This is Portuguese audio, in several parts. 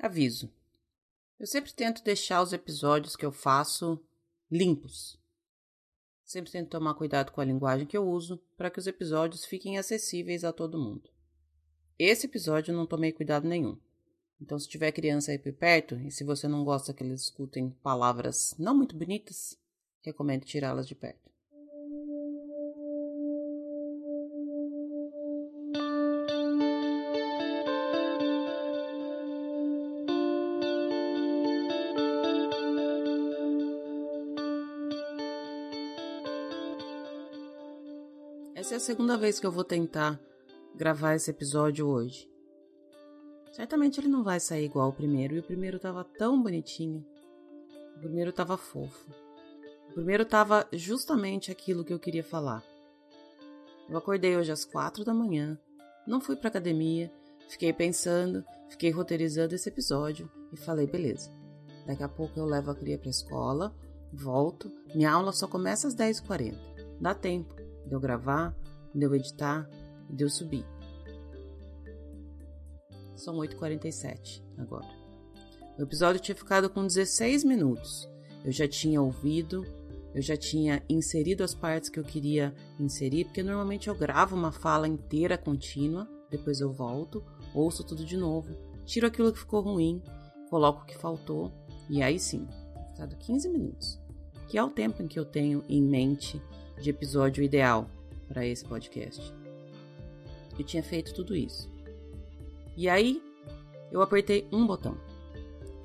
Aviso. Eu sempre tento deixar os episódios que eu faço limpos. Sempre tento tomar cuidado com a linguagem que eu uso para que os episódios fiquem acessíveis a todo mundo. Esse episódio eu não tomei cuidado nenhum. Então, se tiver criança aí por perto e se você não gosta que eles escutem palavras não muito bonitas, recomendo tirá-las de perto. É a segunda vez que eu vou tentar gravar esse episódio hoje. Certamente ele não vai sair igual o primeiro, e o primeiro tava tão bonitinho. O primeiro tava fofo. O primeiro tava justamente aquilo que eu queria falar. Eu acordei hoje às quatro da manhã, não fui pra academia, fiquei pensando, fiquei roteirizando esse episódio e falei, beleza. Daqui a pouco eu levo a cria pra escola, volto, minha aula só começa às 10h40. Dá tempo de eu gravar, de eu editar de eu subir. São 8h47 agora. O episódio tinha ficado com 16 minutos. Eu já tinha ouvido, eu já tinha inserido as partes que eu queria inserir, porque normalmente eu gravo uma fala inteira contínua, depois eu volto, ouço tudo de novo, tiro aquilo que ficou ruim, coloco o que faltou, e aí sim, ficado 15 minutos, que é o tempo em que eu tenho em mente de episódio ideal para esse podcast. Eu tinha feito tudo isso. E aí eu apertei um botão.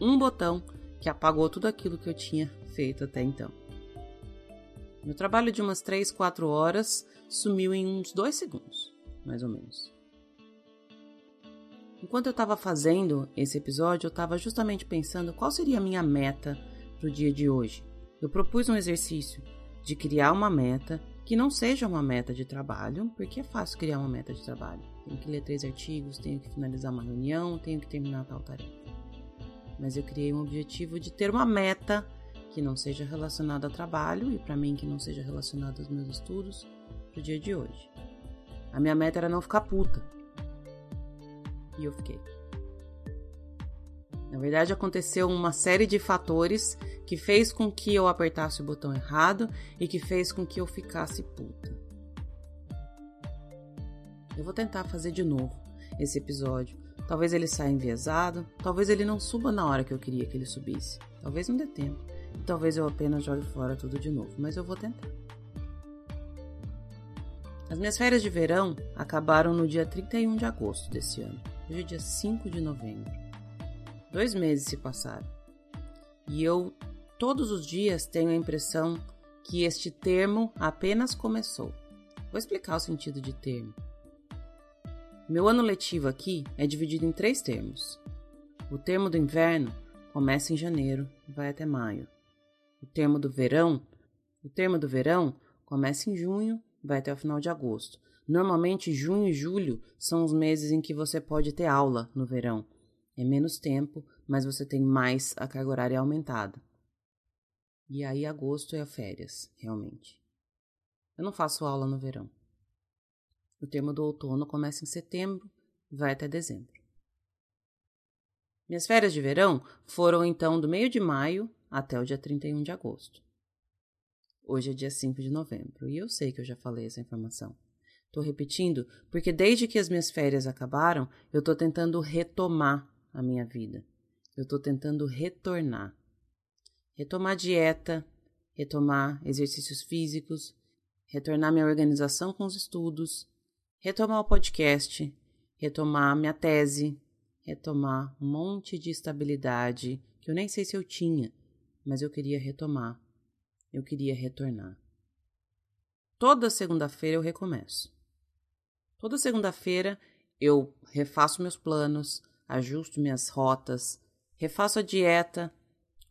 Um botão que apagou tudo aquilo que eu tinha feito até então. Meu trabalho de umas 3, 4 horas sumiu em uns 2 segundos, mais ou menos. Enquanto eu estava fazendo esse episódio, eu estava justamente pensando qual seria a minha meta para o dia de hoje. Eu propus um exercício de criar uma meta que não seja uma meta de trabalho, porque é fácil criar uma meta de trabalho. Tenho que ler três artigos, tenho que finalizar uma reunião, tenho que terminar tal tarefa. Mas eu criei um objetivo de ter uma meta que não seja relacionada a trabalho e para mim que não seja relacionada aos meus estudos pro dia de hoje. A minha meta era não ficar puta. E eu fiquei. Na verdade, aconteceu uma série de fatores que fez com que eu apertasse o botão errado e que fez com que eu ficasse puta. Eu vou tentar fazer de novo esse episódio. Talvez ele saia enviesado, talvez ele não suba na hora que eu queria que ele subisse. Talvez não dê tempo. Talvez eu apenas jogue fora tudo de novo, mas eu vou tentar. As minhas férias de verão acabaram no dia 31 de agosto desse ano. Hoje é dia 5 de novembro. Dois meses se passaram. E eu, todos os dias, tenho a impressão que este termo apenas começou. Vou explicar o sentido de termo. Meu ano letivo aqui é dividido em três termos. O termo do inverno começa em janeiro e vai até maio. O termo do verão, o termo do verão começa em junho e vai até o final de agosto. Normalmente junho e julho são os meses em que você pode ter aula no verão, é menos tempo, mas você tem mais a carga horária aumentada. E aí agosto é férias, realmente. Eu não faço aula no verão. O termo do outono começa em setembro e vai até dezembro. Minhas férias de verão foram então do meio de maio até o dia 31 de agosto. Hoje é dia 5 de novembro e eu sei que eu já falei essa informação. Estou repetindo porque desde que as minhas férias acabaram, eu estou tentando retomar a minha vida. Eu estou tentando retornar. Retomar dieta, retomar exercícios físicos, retornar minha organização com os estudos, retomar o podcast, retomar minha tese, retomar um monte de estabilidade que eu nem sei se eu tinha, mas eu queria retomar. Eu queria retornar. Toda segunda-feira eu recomeço. Toda segunda-feira eu refaço meus planos, ajusto minhas rotas, refaço a dieta,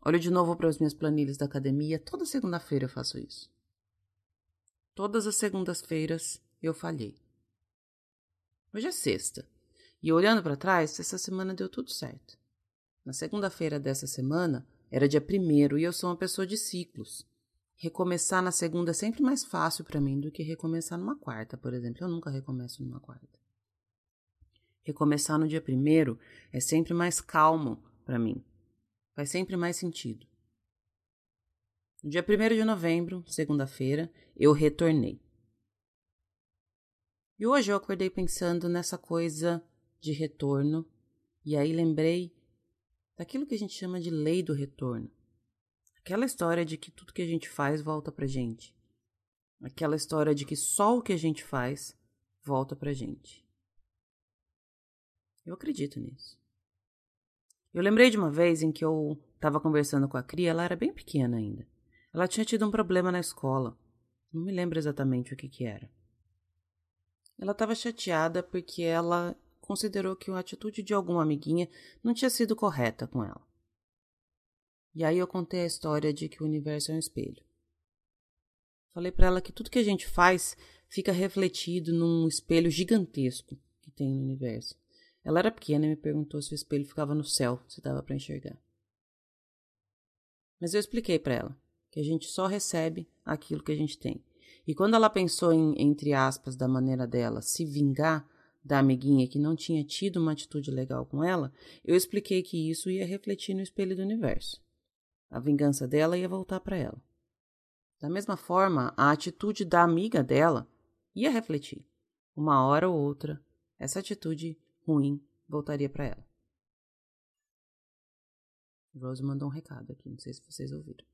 olho de novo para as minhas planilhas da academia. Toda segunda-feira eu faço isso. Todas as segundas-feiras eu falhei. Hoje é sexta. E olhando para trás, essa semana deu tudo certo. Na segunda-feira dessa semana era dia primeiro e eu sou uma pessoa de ciclos. Recomeçar na segunda é sempre mais fácil para mim do que recomeçar numa quarta, por exemplo. Eu nunca recomeço numa quarta. Recomeçar no dia primeiro é sempre mais calmo para mim. Faz sempre mais sentido. No dia 1 de novembro, segunda-feira, eu retornei. E hoje eu acordei pensando nessa coisa de retorno, e aí lembrei daquilo que a gente chama de lei do retorno. Aquela história de que tudo que a gente faz volta pra gente. Aquela história de que só o que a gente faz volta pra gente. Eu acredito nisso. Eu lembrei de uma vez em que eu estava conversando com a Cria, ela era bem pequena ainda. Ela tinha tido um problema na escola. Não me lembro exatamente o que, que era. Ela estava chateada porque ela considerou que a atitude de alguma amiguinha não tinha sido correta com ela. E aí eu contei a história de que o universo é um espelho. Falei para ela que tudo que a gente faz fica refletido num espelho gigantesco que tem no universo. Ela era pequena e me perguntou se o espelho ficava no céu, se dava para enxergar. Mas eu expliquei para ela que a gente só recebe aquilo que a gente tem. E quando ela pensou em, entre aspas, da maneira dela, se vingar da amiguinha que não tinha tido uma atitude legal com ela, eu expliquei que isso ia refletir no espelho do universo. A vingança dela ia voltar para ela. Da mesma forma, a atitude da amiga dela ia refletir. Uma hora ou outra, essa atitude ruim voltaria para ela. Rose mandou um recado aqui, não sei se vocês ouviram.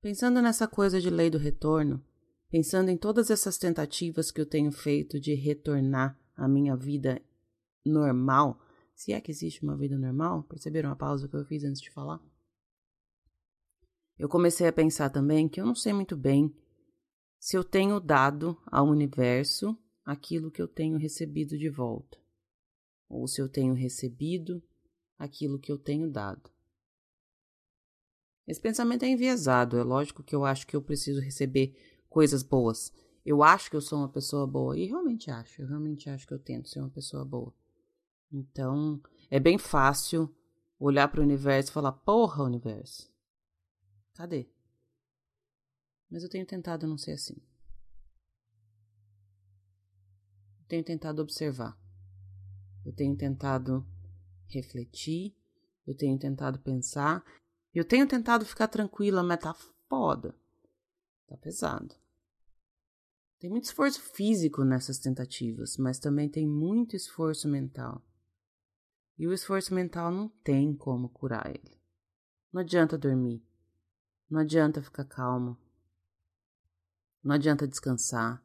Pensando nessa coisa de lei do retorno, pensando em todas essas tentativas que eu tenho feito de retornar à minha vida normal, se é que existe uma vida normal, perceberam a pausa que eu fiz antes de falar? Eu comecei a pensar também que eu não sei muito bem se eu tenho dado ao universo aquilo que eu tenho recebido de volta, ou se eu tenho recebido aquilo que eu tenho dado. Esse pensamento é enviesado, é lógico que eu acho que eu preciso receber coisas boas. Eu acho que eu sou uma pessoa boa, e realmente acho, eu realmente acho que eu tento ser uma pessoa boa. Então, é bem fácil olhar para o universo e falar: porra, universo, cadê? Mas eu tenho tentado não ser assim. Tenho tentado observar. Eu tenho tentado refletir. Eu tenho tentado pensar. Eu tenho tentado ficar tranquila, mas tá foda. Tá pesado. Tem muito esforço físico nessas tentativas, mas também tem muito esforço mental. E o esforço mental não tem como curar ele. Não adianta dormir. Não adianta ficar calmo. Não adianta descansar.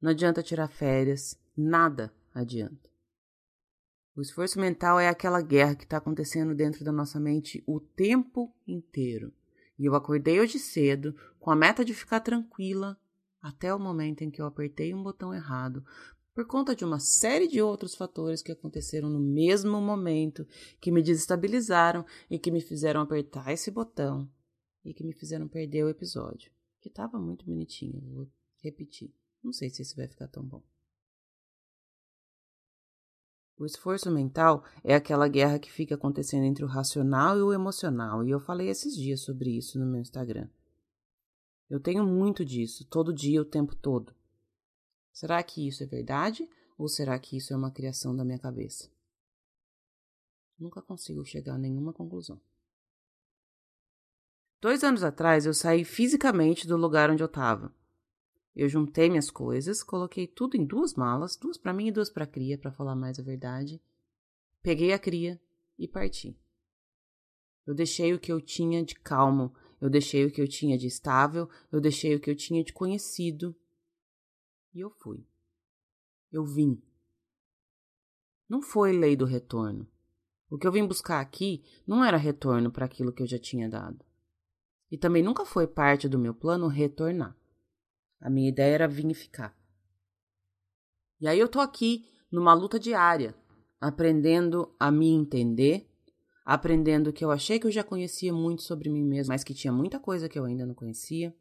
Não adianta tirar férias, nada adianta. O esforço mental é aquela guerra que está acontecendo dentro da nossa mente o tempo inteiro. E eu acordei hoje cedo com a meta de ficar tranquila até o momento em que eu apertei um botão errado, por conta de uma série de outros fatores que aconteceram no mesmo momento, que me desestabilizaram e que me fizeram apertar esse botão e que me fizeram perder o episódio, que estava muito bonitinho, vou repetir. Não sei se esse vai ficar tão bom. O esforço mental é aquela guerra que fica acontecendo entre o racional e o emocional, e eu falei esses dias sobre isso no meu Instagram. Eu tenho muito disso, todo dia, o tempo todo. Será que isso é verdade ou será que isso é uma criação da minha cabeça? Nunca consigo chegar a nenhuma conclusão. Dois anos atrás eu saí fisicamente do lugar onde eu estava. Eu juntei minhas coisas, coloquei tudo em duas malas, duas para mim e duas para a cria, para falar mais a verdade. Peguei a cria e parti. Eu deixei o que eu tinha de calmo, eu deixei o que eu tinha de estável, eu deixei o que eu tinha de conhecido. E eu fui. Eu vim. Não foi lei do retorno. O que eu vim buscar aqui não era retorno para aquilo que eu já tinha dado. E também nunca foi parte do meu plano retornar. A minha ideia era vinificar. E aí eu tô aqui numa luta diária, aprendendo a me entender, aprendendo que eu achei que eu já conhecia muito sobre mim mesmo, mas que tinha muita coisa que eu ainda não conhecia,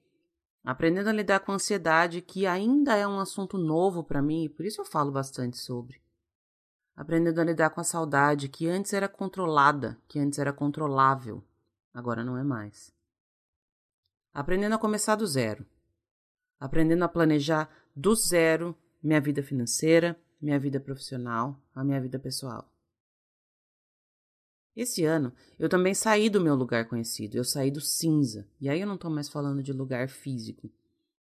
aprendendo a lidar com a ansiedade, que ainda é um assunto novo para mim e por isso eu falo bastante sobre. Aprendendo a lidar com a saudade, que antes era controlada, que antes era controlável, agora não é mais. Aprendendo a começar do zero aprendendo a planejar do zero minha vida financeira, minha vida profissional, a minha vida pessoal. Esse ano, eu também saí do meu lugar conhecido, eu saí do cinza. E aí eu não estou mais falando de lugar físico,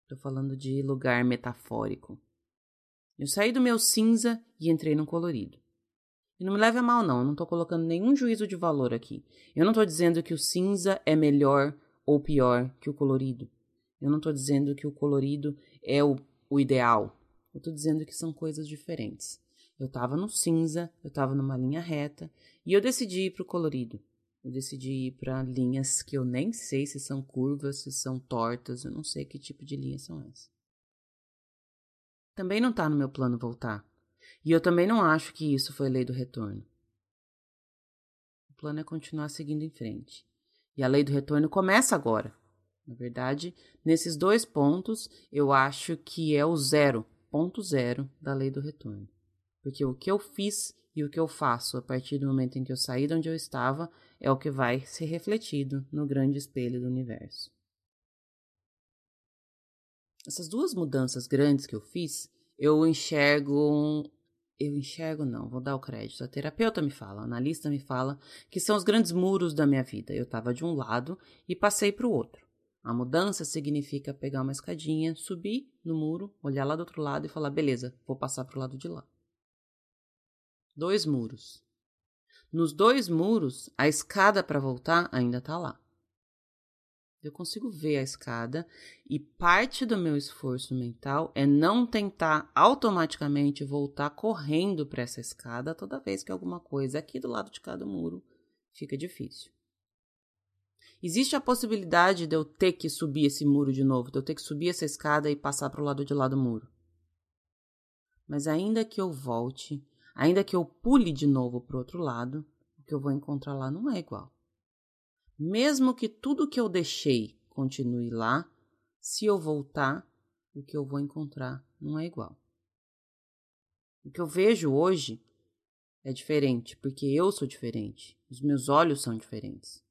estou falando de lugar metafórico. Eu saí do meu cinza e entrei no colorido. E não me leve a mal, não, eu não estou colocando nenhum juízo de valor aqui. Eu não estou dizendo que o cinza é melhor ou pior que o colorido. Eu não estou dizendo que o colorido é o, o ideal. Eu estou dizendo que são coisas diferentes. Eu estava no cinza, eu estava numa linha reta e eu decidi ir para o colorido. Eu decidi ir para linhas que eu nem sei se são curvas, se são tortas, eu não sei que tipo de linhas são essas. Também não está no meu plano voltar. E eu também não acho que isso foi lei do retorno. O plano é continuar seguindo em frente. E a lei do retorno começa agora. Na verdade, nesses dois pontos, eu acho que é o zero, ponto zero da lei do retorno. Porque o que eu fiz e o que eu faço a partir do momento em que eu saí de onde eu estava é o que vai ser refletido no grande espelho do universo. Essas duas mudanças grandes que eu fiz, eu enxergo. Eu enxergo, não, vou dar o crédito. A terapeuta me fala, a analista me fala que são os grandes muros da minha vida. Eu estava de um lado e passei para o outro. A mudança significa pegar uma escadinha, subir no muro, olhar lá do outro lado e falar: beleza, vou passar para o lado de lá dois muros. Nos dois muros, a escada para voltar ainda está lá. Eu consigo ver a escada e parte do meu esforço mental é não tentar automaticamente voltar correndo para essa escada toda vez que alguma coisa aqui do lado de cada muro fica difícil. Existe a possibilidade de eu ter que subir esse muro de novo, de eu ter que subir essa escada e passar para o lado de lá do muro. Mas ainda que eu volte, Ainda que eu pule de novo para o outro lado, o que eu vou encontrar lá não é igual. Mesmo que tudo que eu deixei continue lá, se eu voltar, o que eu vou encontrar não é igual. O que eu vejo hoje é diferente, porque eu sou diferente, os meus olhos são diferentes.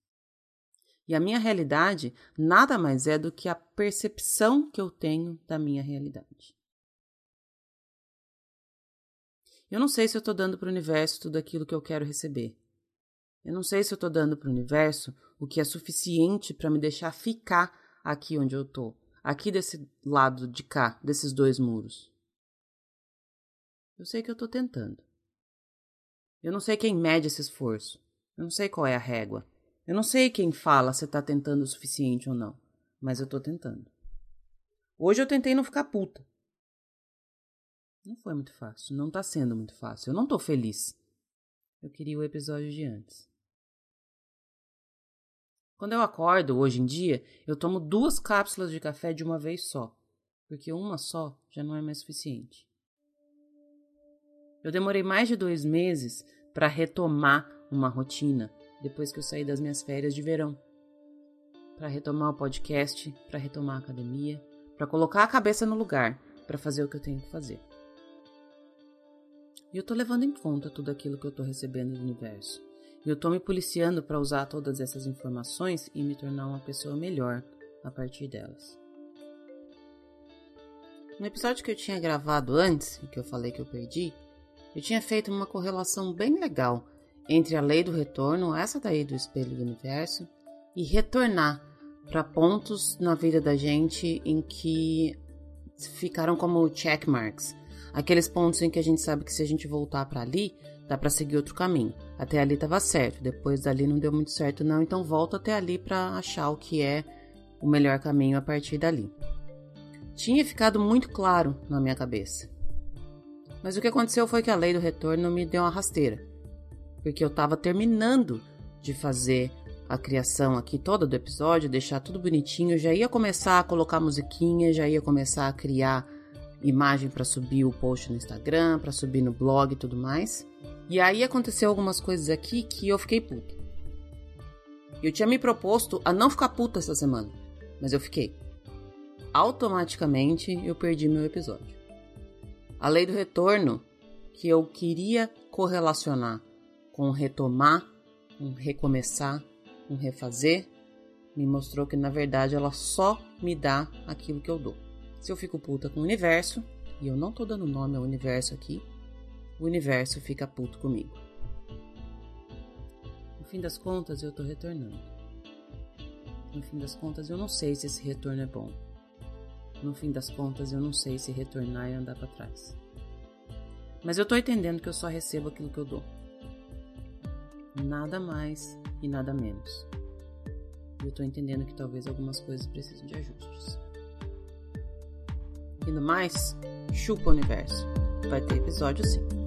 E a minha realidade nada mais é do que a percepção que eu tenho da minha realidade. Eu não sei se eu estou dando para o universo tudo aquilo que eu quero receber. Eu não sei se eu estou dando para o universo o que é suficiente para me deixar ficar aqui onde eu estou, aqui desse lado de cá, desses dois muros. Eu sei que eu estou tentando. Eu não sei quem mede esse esforço. Eu não sei qual é a régua. Eu não sei quem fala se está tentando o suficiente ou não, mas eu estou tentando. Hoje eu tentei não ficar puta. Não foi muito fácil, não tá sendo muito fácil. Eu não tô feliz. Eu queria o episódio de antes. Quando eu acordo, hoje em dia, eu tomo duas cápsulas de café de uma vez só, porque uma só já não é mais suficiente. Eu demorei mais de dois meses para retomar uma rotina depois que eu saí das minhas férias de verão. Para retomar o podcast, para retomar a academia, para colocar a cabeça no lugar, para fazer o que eu tenho que fazer. E eu tô levando em conta tudo aquilo que eu tô recebendo do universo. E eu tô me policiando para usar todas essas informações e me tornar uma pessoa melhor a partir delas. No episódio que eu tinha gravado antes, que eu falei que eu perdi, eu tinha feito uma correlação bem legal entre a lei do retorno, essa daí do espelho do universo, e retornar para pontos na vida da gente em que ficaram como checkmarks, Aqueles pontos em que a gente sabe que se a gente voltar para ali, dá para seguir outro caminho. Até ali estava certo, depois dali não deu muito certo não, então volta até ali para achar o que é o melhor caminho a partir dali. Tinha ficado muito claro na minha cabeça. Mas o que aconteceu foi que a lei do retorno me deu uma rasteira. Porque eu estava terminando de fazer a criação aqui toda do episódio, deixar tudo bonitinho, já ia começar a colocar musiquinha, já ia começar a criar imagem para subir o post no Instagram, para subir no blog e tudo mais. E aí aconteceu algumas coisas aqui que eu fiquei puta. Eu tinha me proposto a não ficar puta essa semana, mas eu fiquei. Automaticamente eu perdi meu episódio. A lei do retorno, que eu queria correlacionar com retomar, com recomeçar, com refazer, me mostrou que na verdade ela só me dá aquilo que eu dou. Se eu fico puta com o universo, e eu não tô dando nome ao universo aqui, o universo fica puto comigo. No fim das contas, eu tô retornando. No fim das contas, eu não sei se esse retorno é bom. No fim das contas, eu não sei se retornar e andar para trás. Mas eu tô entendendo que eu só recebo aquilo que eu dou. Nada mais e nada menos. Eu tô entendendo que talvez algumas coisas precisem de ajustes. E no mais, chupa o universo. Vai ter episódio sim.